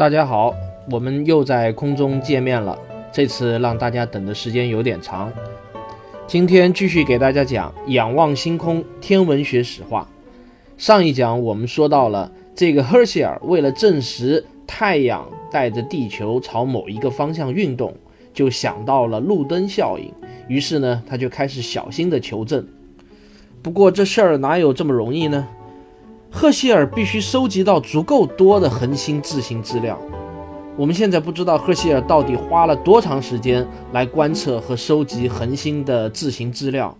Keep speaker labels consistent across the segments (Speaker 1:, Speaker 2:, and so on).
Speaker 1: 大家好，我们又在空中见面了。这次让大家等的时间有点长，今天继续给大家讲仰望星空天文学史话。上一讲我们说到了这个赫歇尔为了证实太阳带着地球朝某一个方向运动，就想到了路灯效应，于是呢他就开始小心的求证。不过这事儿哪有这么容易呢？赫歇尔必须收集到足够多的恒星自行资料。我们现在不知道赫歇尔到底花了多长时间来观测和收集恒星的自行资料，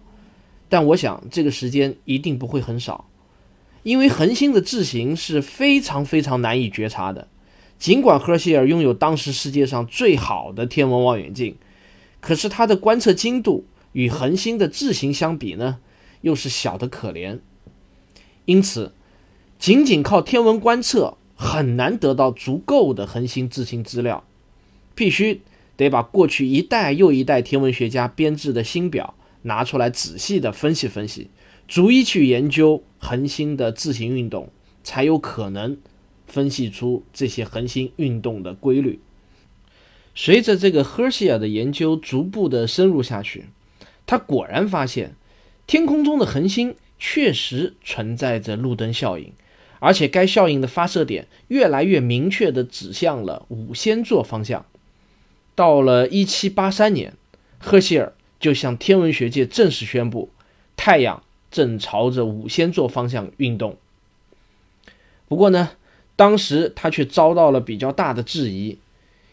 Speaker 1: 但我想这个时间一定不会很少，因为恒星的自行是非常非常难以觉察的。尽管赫歇尔拥有当时世界上最好的天文望远镜，可是他的观测精度与恒星的自行相比呢，又是小得可怜。因此。仅仅靠天文观测很难得到足够的恒星自行资料，必须得把过去一代又一代天文学家编制的星表拿出来仔细的分析分析，逐一去研究恒星的自行运动，才有可能分析出这些恒星运动的规律。随着这个赫歇尔的研究逐步的深入下去，他果然发现天空中的恒星确实存在着路灯效应。而且该效应的发射点越来越明确地指向了五仙座方向。到了1783年，赫歇尔就向天文学界正式宣布，太阳正朝着五仙座方向运动。不过呢，当时他却遭到了比较大的质疑，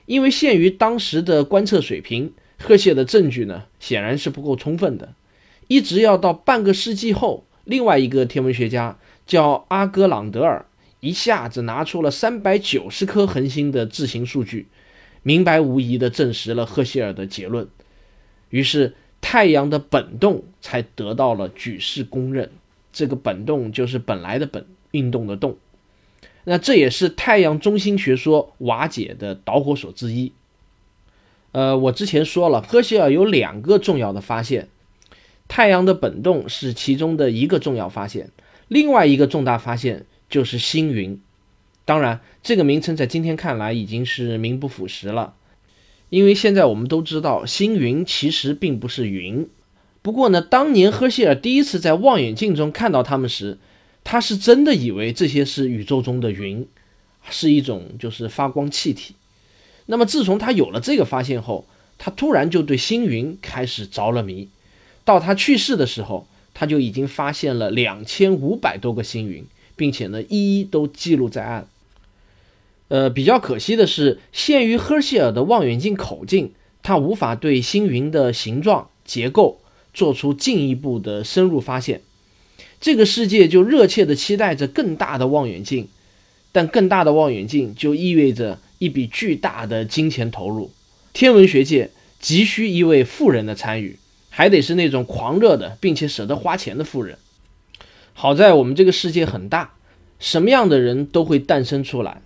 Speaker 1: 因为限于当时的观测水平，赫歇的证据呢显然是不够充分的。一直要到半个世纪后，另外一个天文学家。叫阿格朗德尔一下子拿出了三百九十颗恒星的自行数据，明白无疑地证实了赫歇尔的结论。于是，太阳的本动才得到了举世公认。这个本动就是本来的本，运动的动。那这也是太阳中心学说瓦解的导火索之一。呃，我之前说了，赫歇尔有两个重要的发现，太阳的本动是其中的一个重要发现。另外一个重大发现就是星云，当然，这个名称在今天看来已经是名不副实了，因为现在我们都知道星云其实并不是云。不过呢，当年赫歇尔第一次在望远镜中看到它们时，他是真的以为这些是宇宙中的云，是一种就是发光气体。那么自从他有了这个发现后，他突然就对星云开始着了迷。到他去世的时候。他就已经发现了两千五百多个星云，并且呢，一一都记录在案。呃，比较可惜的是，限于赫歇尔的望远镜口径，他无法对星云的形状、结构做出进一步的深入发现。这个世界就热切地期待着更大的望远镜，但更大的望远镜就意味着一笔巨大的金钱投入，天文学界急需一位富人的参与。还得是那种狂热的，并且舍得花钱的富人。好在我们这个世界很大，什么样的人都会诞生出来。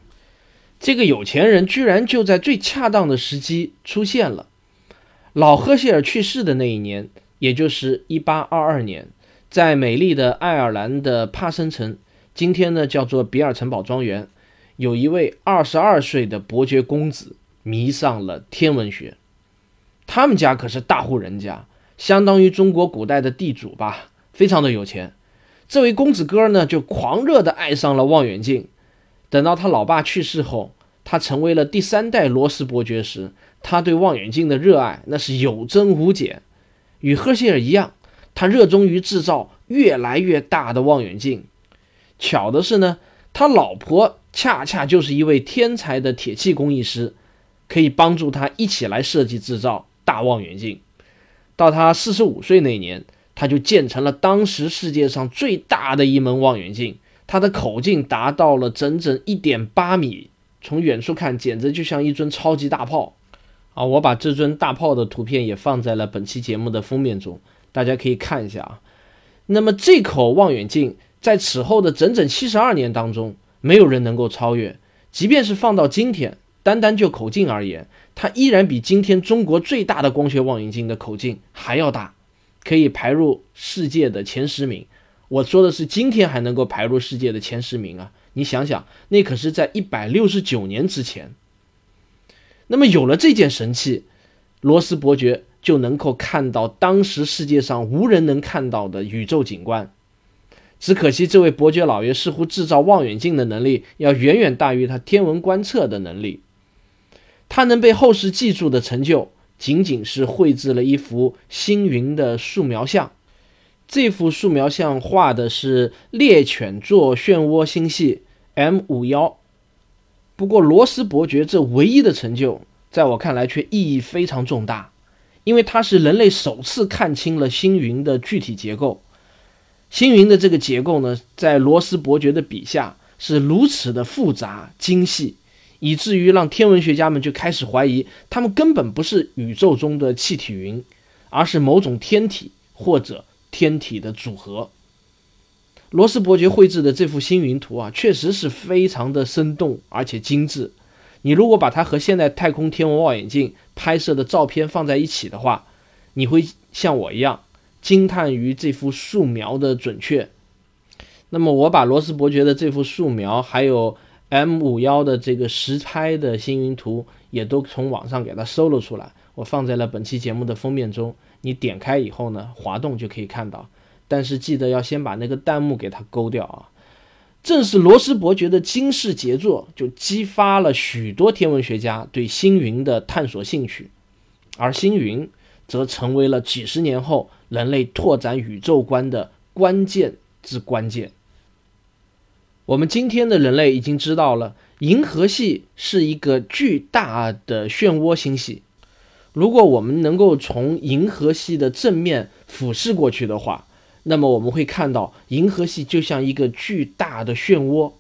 Speaker 1: 这个有钱人居然就在最恰当的时机出现了。老赫歇尔去世的那一年，也就是1822年，在美丽的爱尔兰的帕森城，今天呢叫做比尔城堡庄园，有一位22岁的伯爵公子迷上了天文学。他们家可是大户人家。相当于中国古代的地主吧，非常的有钱。这位公子哥呢，就狂热的爱上了望远镜。等到他老爸去世后，他成为了第三代罗斯伯爵时，他对望远镜的热爱那是有增无减。与赫歇尔一样，他热衷于制造越来越大的望远镜。巧的是呢，他老婆恰恰就是一位天才的铁器工艺师，可以帮助他一起来设计制造大望远镜。到他四十五岁那年，他就建成了当时世界上最大的一门望远镜，它的口径达到了整整一点八米，从远处看简直就像一尊超级大炮啊！我把这尊大炮的图片也放在了本期节目的封面中，大家可以看一下啊。那么这口望远镜在此后的整整七十二年当中，没有人能够超越。即便是放到今天，单单就口径而言，它依然比今天中国最大的光学望远镜的口径还要大，可以排入世界的前十名。我说的是今天还能够排入世界的前十名啊！你想想，那可是在一百六十九年之前。那么有了这件神器，罗斯伯爵就能够看到当时世界上无人能看到的宇宙景观。只可惜，这位伯爵老爷似乎制造望远镜的能力要远远大于他天文观测的能力。他能被后世记住的成就，仅仅是绘制了一幅星云的素描像。这幅素描像画的是猎犬座漩涡星系 M 五幺。不过，罗斯伯爵这唯一的成就，在我看来却意义非常重大，因为他是人类首次看清了星云的具体结构。星云的这个结构呢，在罗斯伯爵的笔下是如此的复杂精细，以至于让天文学家们就开始怀疑，它们根本不是宇宙中的气体云，而是某种天体或者天体的组合。罗斯伯爵绘制的这幅星云图啊，确实是非常的生动而且精致。你如果把它和现代太空天文望远镜拍摄的照片放在一起的话，你会像我一样。惊叹于这幅素描的准确。那么，我把罗斯伯爵的这幅素描，还有 M 五幺的这个实拍的星云图，也都从网上给它搜了出来，我放在了本期节目的封面中。你点开以后呢，滑动就可以看到。但是记得要先把那个弹幕给它勾掉啊！正是罗斯伯爵的惊世杰作，就激发了许多天文学家对星云的探索兴趣，而星云则成为了几十年后。人类拓展宇宙观的关键之关键。我们今天的人类已经知道了，银河系是一个巨大的漩涡星系。如果我们能够从银河系的正面俯视过去的话，那么我们会看到银河系就像一个巨大的漩涡。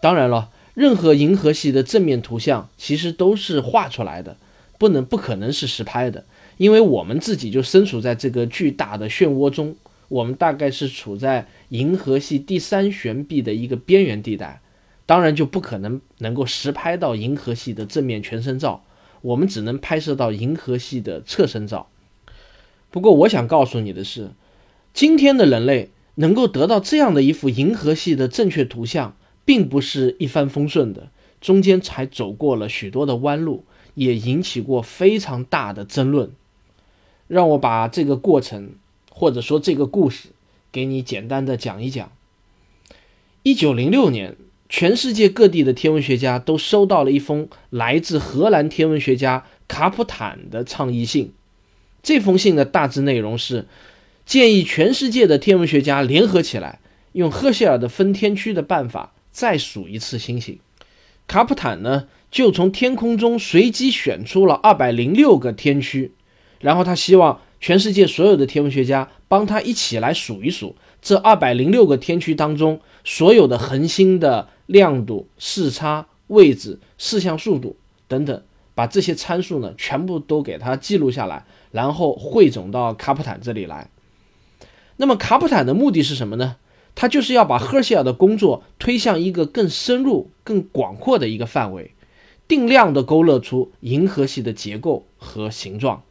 Speaker 1: 当然了，任何银河系的正面图像其实都是画出来的，不能不可能是实拍的。因为我们自己就身处在这个巨大的漩涡中，我们大概是处在银河系第三悬臂的一个边缘地带，当然就不可能能够实拍到银河系的正面全身照，我们只能拍摄到银河系的侧身照。不过，我想告诉你的是，今天的人类能够得到这样的一幅银河系的正确图像，并不是一帆风顺的，中间才走过了许多的弯路，也引起过非常大的争论。让我把这个过程，或者说这个故事，给你简单的讲一讲。一九零六年，全世界各地的天文学家都收到了一封来自荷兰天文学家卡普坦的倡议信。这封信的大致内容是，建议全世界的天文学家联合起来，用赫歇尔的分天区的办法再数一次星星。卡普坦呢，就从天空中随机选出了二百零六个天区。然后他希望全世界所有的天文学家帮他一起来数一数这二百零六个天区当中所有的恒星的亮度、视差、位置、视向速度等等，把这些参数呢全部都给他记录下来，然后汇总到卡普坦这里来。那么卡普坦的目的是什么呢？他就是要把赫歇尔的工作推向一个更深入、更广阔的一个范围，定量的勾勒出银河系的结构和形状。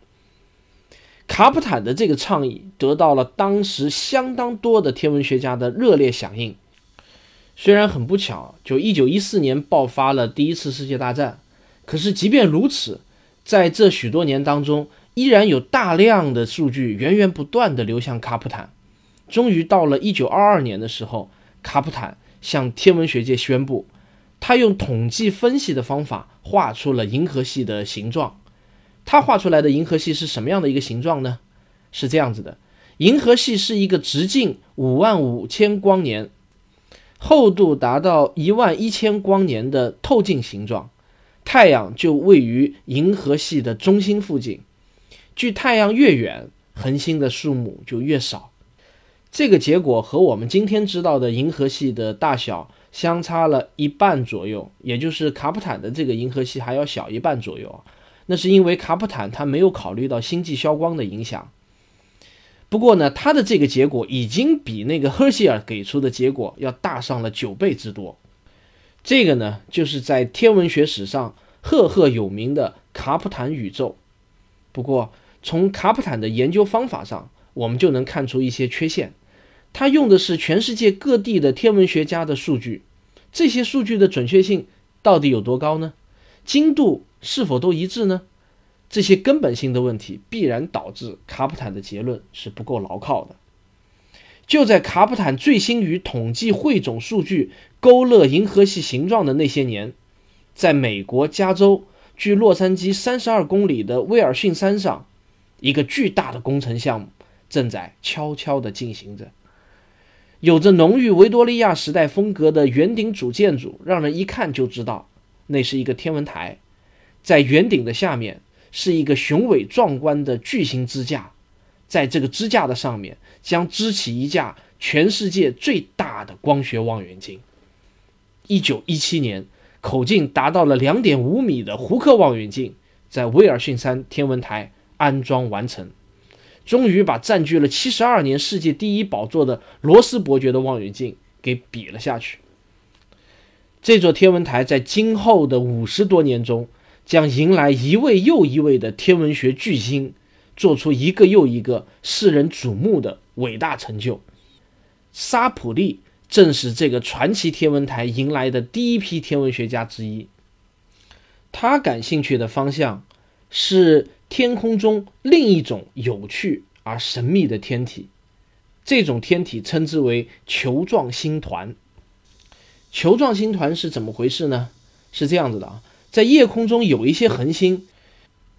Speaker 1: 卡普坦的这个倡议得到了当时相当多的天文学家的热烈响应。虽然很不巧，就一九一四年爆发了第一次世界大战，可是即便如此，在这许多年当中，依然有大量的数据源源不断地流向卡普坦。终于到了一九二二年的时候，卡普坦向天文学界宣布，他用统计分析的方法画出了银河系的形状。他画出来的银河系是什么样的一个形状呢？是这样子的，银河系是一个直径五万五千光年、厚度达到一万一千光年的透镜形状。太阳就位于银河系的中心附近，距太阳越远，恒星的数目就越少。这个结果和我们今天知道的银河系的大小相差了一半左右，也就是卡普坦的这个银河系还要小一半左右。那是因为卡普坦他没有考虑到星际消光的影响。不过呢，他的这个结果已经比那个赫歇尔给出的结果要大上了九倍之多。这个呢，就是在天文学史上赫赫有名的卡普坦宇宙。不过，从卡普坦的研究方法上，我们就能看出一些缺陷。他用的是全世界各地的天文学家的数据，这些数据的准确性到底有多高呢？精度是否都一致呢？这些根本性的问题必然导致卡普坦的结论是不够牢靠的。就在卡普坦醉心于统计汇总数据、勾勒银河系形状的那些年，在美国加州距洛杉矶三十二公里的威尔逊山上，一个巨大的工程项目正在悄悄地进行着。有着浓郁维多利亚时代风格的圆顶主建筑，让人一看就知道那是一个天文台。在圆顶的下面。是一个雄伟壮观的巨型支架，在这个支架的上面将支起一架全世界最大的光学望远镜。一九一七年，口径达到了两点五米的胡克望远镜在威尔逊山天文台安装完成，终于把占据了七十二年世界第一宝座的罗斯伯爵的望远镜给比了下去。这座天文台在今后的五十多年中。将迎来一位又一位的天文学巨星，做出一个又一个世人瞩目的伟大成就。沙普利正是这个传奇天文台迎来的第一批天文学家之一。他感兴趣的方向是天空中另一种有趣而神秘的天体，这种天体称之为球状星团。球状星团是怎么回事呢？是这样子的啊。在夜空中有一些恒星，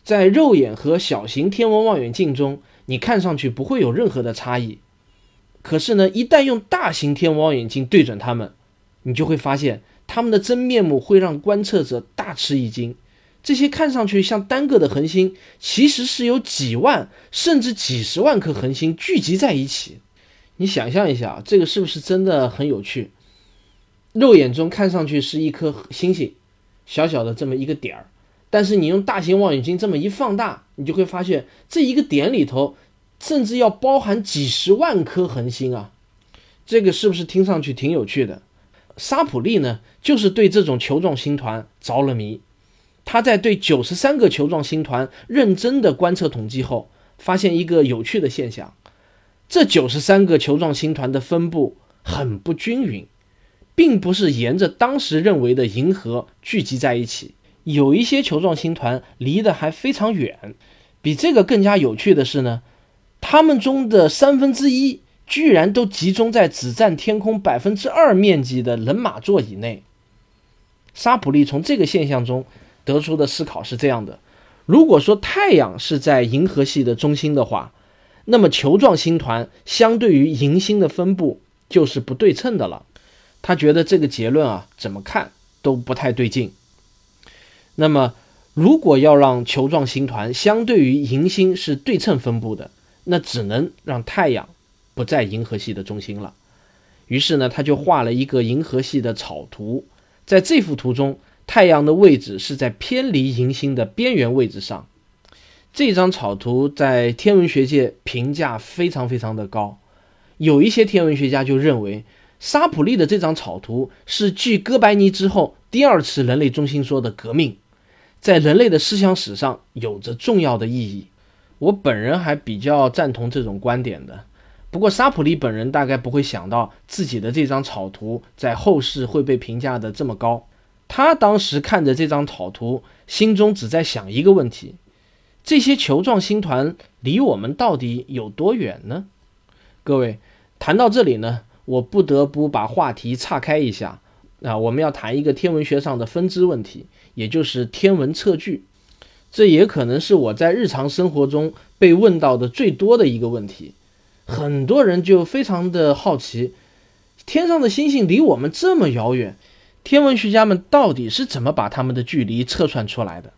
Speaker 1: 在肉眼和小型天文望远镜中，你看上去不会有任何的差异。可是呢，一旦用大型天文望远镜对准它们，你就会发现它们的真面目会让观测者大吃一惊。这些看上去像单个的恒星，其实是由几万甚至几十万颗恒星聚集在一起。你想象一下，这个是不是真的很有趣？肉眼中看上去是一颗星星。小小的这么一个点儿，但是你用大型望远镜这么一放大，你就会发现这一个点里头，甚至要包含几十万颗恒星啊！这个是不是听上去挺有趣的？沙普利呢，就是对这种球状星团着了迷。他在对九十三个球状星团认真的观测统计后，发现一个有趣的现象：这九十三个球状星团的分布很不均匀。并不是沿着当时认为的银河聚集在一起，有一些球状星团离得还非常远。比这个更加有趣的是呢，它们中的三分之一居然都集中在只占天空百分之二面积的人马座以内。沙普利从这个现象中得出的思考是这样的：如果说太阳是在银河系的中心的话，那么球状星团相对于银星的分布就是不对称的了。他觉得这个结论啊，怎么看都不太对劲。那么，如果要让球状星团相对于银星是对称分布的，那只能让太阳不在银河系的中心了。于是呢，他就画了一个银河系的草图。在这幅图中，太阳的位置是在偏离银星的边缘位置上。这张草图在天文学界评价非常非常的高，有一些天文学家就认为。沙普利的这张草图是继哥白尼之后第二次人类中心说的革命，在人类的思想史上有着重要的意义。我本人还比较赞同这种观点的。不过沙普利本人大概不会想到自己的这张草图在后世会被评价的这么高。他当时看着这张草图，心中只在想一个问题：这些球状星团离我们到底有多远呢？各位，谈到这里呢？我不得不把话题岔开一下，啊，我们要谈一个天文学上的分支问题，也就是天文测距。这也可能是我在日常生活中被问到的最多的一个问题。很多人就非常的好奇，天上的星星离我们这么遥远，天文学家们到底是怎么把它们的距离测算出来的？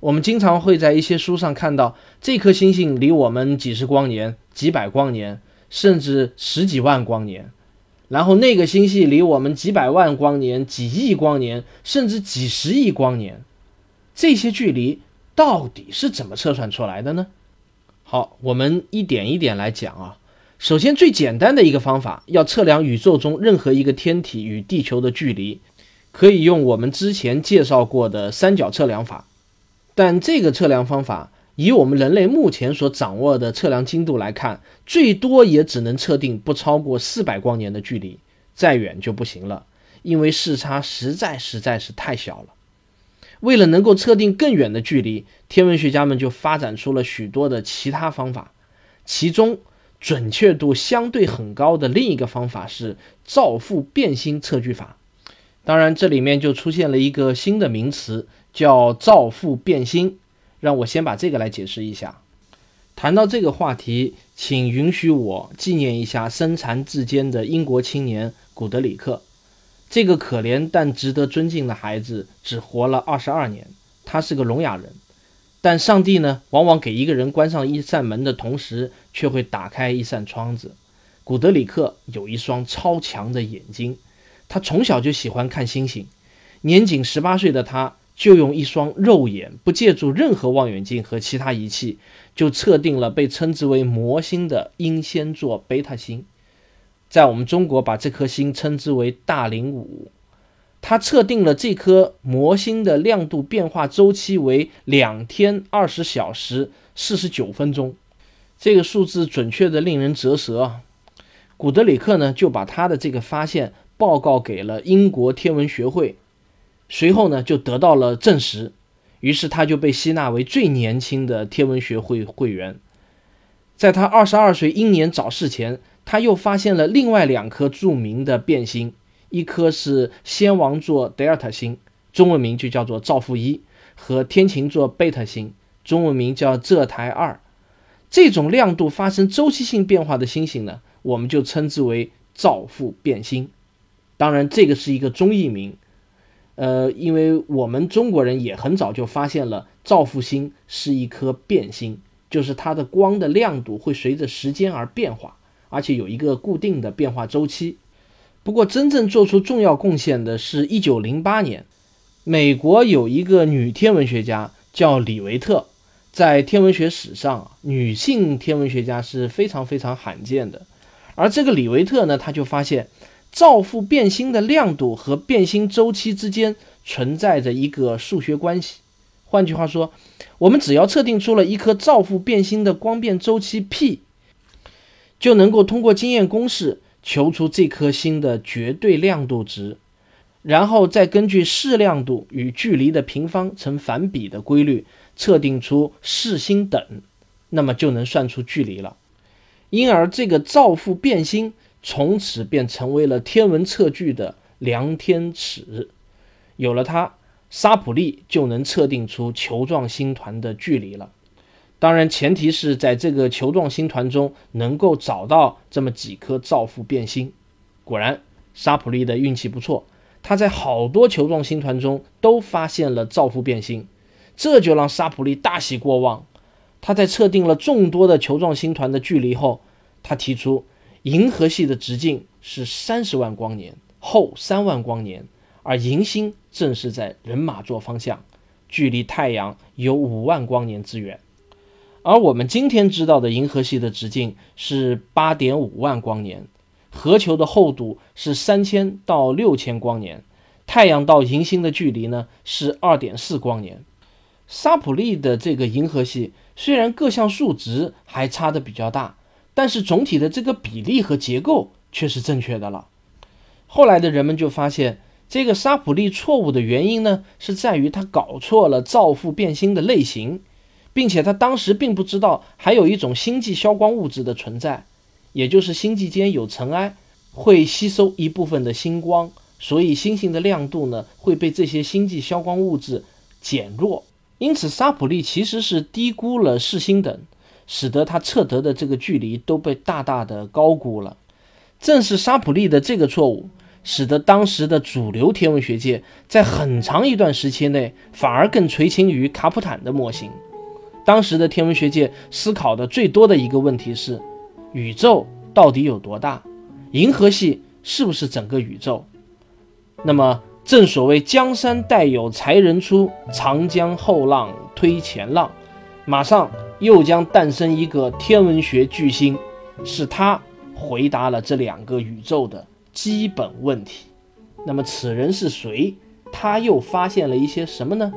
Speaker 1: 我们经常会在一些书上看到，这颗星星离我们几十光年、几百光年。甚至十几万光年，然后那个星系离我们几百万光年、几亿光年，甚至几十亿光年，这些距离到底是怎么测算出来的呢？好，我们一点一点来讲啊。首先，最简单的一个方法，要测量宇宙中任何一个天体与地球的距离，可以用我们之前介绍过的三角测量法。但这个测量方法，以我们人类目前所掌握的测量精度来看，最多也只能测定不超过四百光年的距离，再远就不行了，因为视差实在实在是太小了。为了能够测定更远的距离，天文学家们就发展出了许多的其他方法，其中。准确度相对很高的另一个方法是照复变星测距法，当然这里面就出现了一个新的名词，叫照复变星。让我先把这个来解释一下。谈到这个话题，请允许我纪念一下身残志坚的英国青年古德里克。这个可怜但值得尊敬的孩子只活了二十二年，他是个聋哑人。但上帝呢，往往给一个人关上一扇门的同时，却会打开一扇窗子。古德里克有一双超强的眼睛，他从小就喜欢看星星。年仅十八岁的他，就用一双肉眼，不借助任何望远镜和其他仪器，就测定了被称之为魔星的英仙座贝塔星。在我们中国，把这颗星称之为大零五。他测定了这颗魔星的亮度变化周期为两天二十小时四十九分钟，这个数字准确的令人折舌啊！古德里克呢就把他的这个发现报告给了英国天文学会，随后呢就得到了证实，于是他就被吸纳为最年轻的天文学会会员。在他二十二岁英年早逝前，他又发现了另外两颗著名的变星。一颗是仙王座德尔塔星，中文名就叫做造父一，和天琴座贝塔星，中文名叫浙台二。这种亮度发生周期性变化的星星呢，我们就称之为造父变星。当然，这个是一个中译名。呃，因为我们中国人也很早就发现了造父星是一颗变星，就是它的光的亮度会随着时间而变化，而且有一个固定的变化周期。不过，真正做出重要贡献的是一九零八年，美国有一个女天文学家叫李维特。在天文学史上，女性天文学家是非常非常罕见的。而这个李维特呢，他就发现造父变星的亮度和变星周期之间存在着一个数学关系。换句话说，我们只要测定出了一颗造父变星的光变周期 p，就能够通过经验公式。求出这颗星的绝对亮度值，然后再根据视亮度与距离的平方成反比的规律测定出视星等，那么就能算出距离了。因而，这个造父变星从此便成为了天文测距的量天尺。有了它，沙普利就能测定出球状星团的距离了。当然，前提是在这个球状星团中能够找到这么几颗造父变星。果然，沙普利的运气不错，他在好多球状星团中都发现了造父变星，这就让沙普利大喜过望。他在测定了众多的球状星团的距离后，他提出银河系的直径是三十万光年，后三万光年，而银星正是在人马座方向，距离太阳有五万光年之远。而我们今天知道的银河系的直径是八点五万光年，核球的厚度是三千到六千光年，太阳到银星的距离呢是二点四光年。沙普利的这个银河系虽然各项数值还差的比较大，但是总体的这个比例和结构却是正确的了。后来的人们就发现，这个沙普利错误的原因呢是在于他搞错了造父变星的类型。并且他当时并不知道还有一种星际消光物质的存在，也就是星际间有尘埃会吸收一部分的星光，所以星星的亮度呢会被这些星际消光物质减弱。因此，沙普利其实是低估了视星等，使得他测得的这个距离都被大大的高估了。正是沙普利的这个错误，使得当时的主流天文学界在很长一段时期内反而更垂青于卡普坦的模型。当时的天文学界思考的最多的一个问题是：宇宙到底有多大？银河系是不是整个宇宙？那么，正所谓江山代有才人出，长江后浪推前浪，马上又将诞生一个天文学巨星，是他回答了这两个宇宙的基本问题。那么，此人是谁？他又发现了一些什么呢？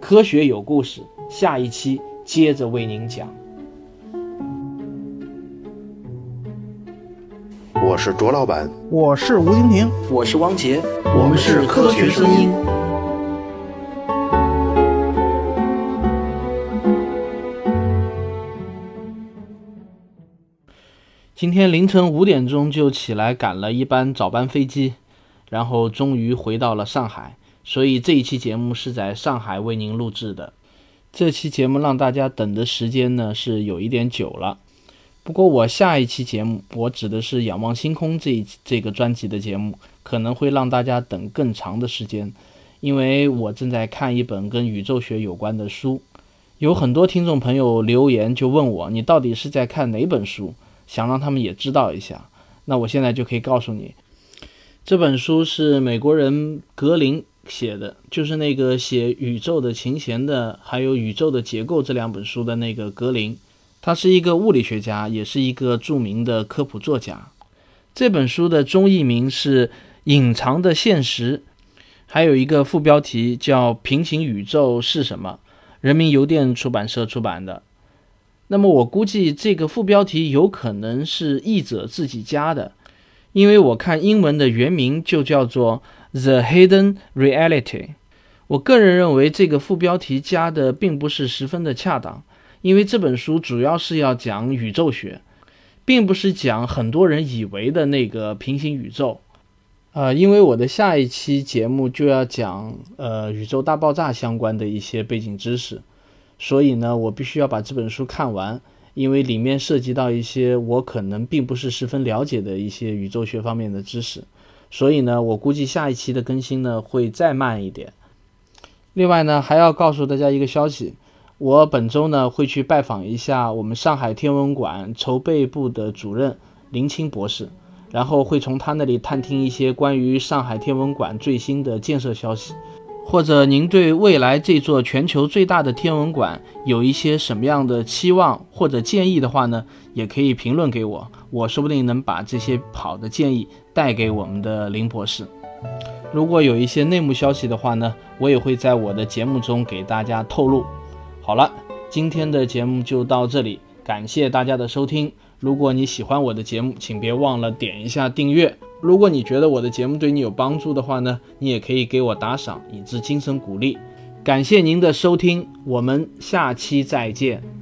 Speaker 1: 科学有故事，下一期接着为您讲。
Speaker 2: 我是卓老板，
Speaker 3: 我是吴婷婷，
Speaker 1: 我是汪杰，
Speaker 4: 我们是科学声音。
Speaker 1: 今天凌晨五点钟就起来赶了一班早班飞机，然后终于回到了上海。所以这一期节目是在上海为您录制的。这期节目让大家等的时间呢是有一点久了。不过我下一期节目，我指的是《仰望星空》这一这个专辑的节目，可能会让大家等更长的时间，因为我正在看一本跟宇宙学有关的书。有很多听众朋友留言就问我，你到底是在看哪本书？想让他们也知道一下。那我现在就可以告诉你，这本书是美国人格林写的，就是那个写《宇宙的琴弦》的，还有《宇宙的结构》这两本书的那个格林。他是一个物理学家，也是一个著名的科普作家。这本书的中译名是《隐藏的现实》，还有一个副标题叫《平行宇宙是什么》，人民邮电出版社出版的。那么我估计这个副标题有可能是译者自己加的，因为我看英文的原名就叫做《The Hidden Reality》。我个人认为这个副标题加的并不是十分的恰当。因为这本书主要是要讲宇宙学，并不是讲很多人以为的那个平行宇宙。呃，因为我的下一期节目就要讲呃宇宙大爆炸相关的一些背景知识，所以呢，我必须要把这本书看完，因为里面涉及到一些我可能并不是十分了解的一些宇宙学方面的知识，所以呢，我估计下一期的更新呢会再慢一点。另外呢，还要告诉大家一个消息。我本周呢会去拜访一下我们上海天文馆筹备部的主任林清博士，然后会从他那里探听一些关于上海天文馆最新的建设消息，或者您对未来这座全球最大的天文馆有一些什么样的期望或者建议的话呢，也可以评论给我，我说不定能把这些好的建议带给我们的林博士。如果有一些内幕消息的话呢，我也会在我的节目中给大家透露。好了，今天的节目就到这里，感谢大家的收听。如果你喜欢我的节目，请别忘了点一下订阅。如果你觉得我的节目对你有帮助的话呢，你也可以给我打赏，以资精神鼓励。感谢您的收听，我们下期再见。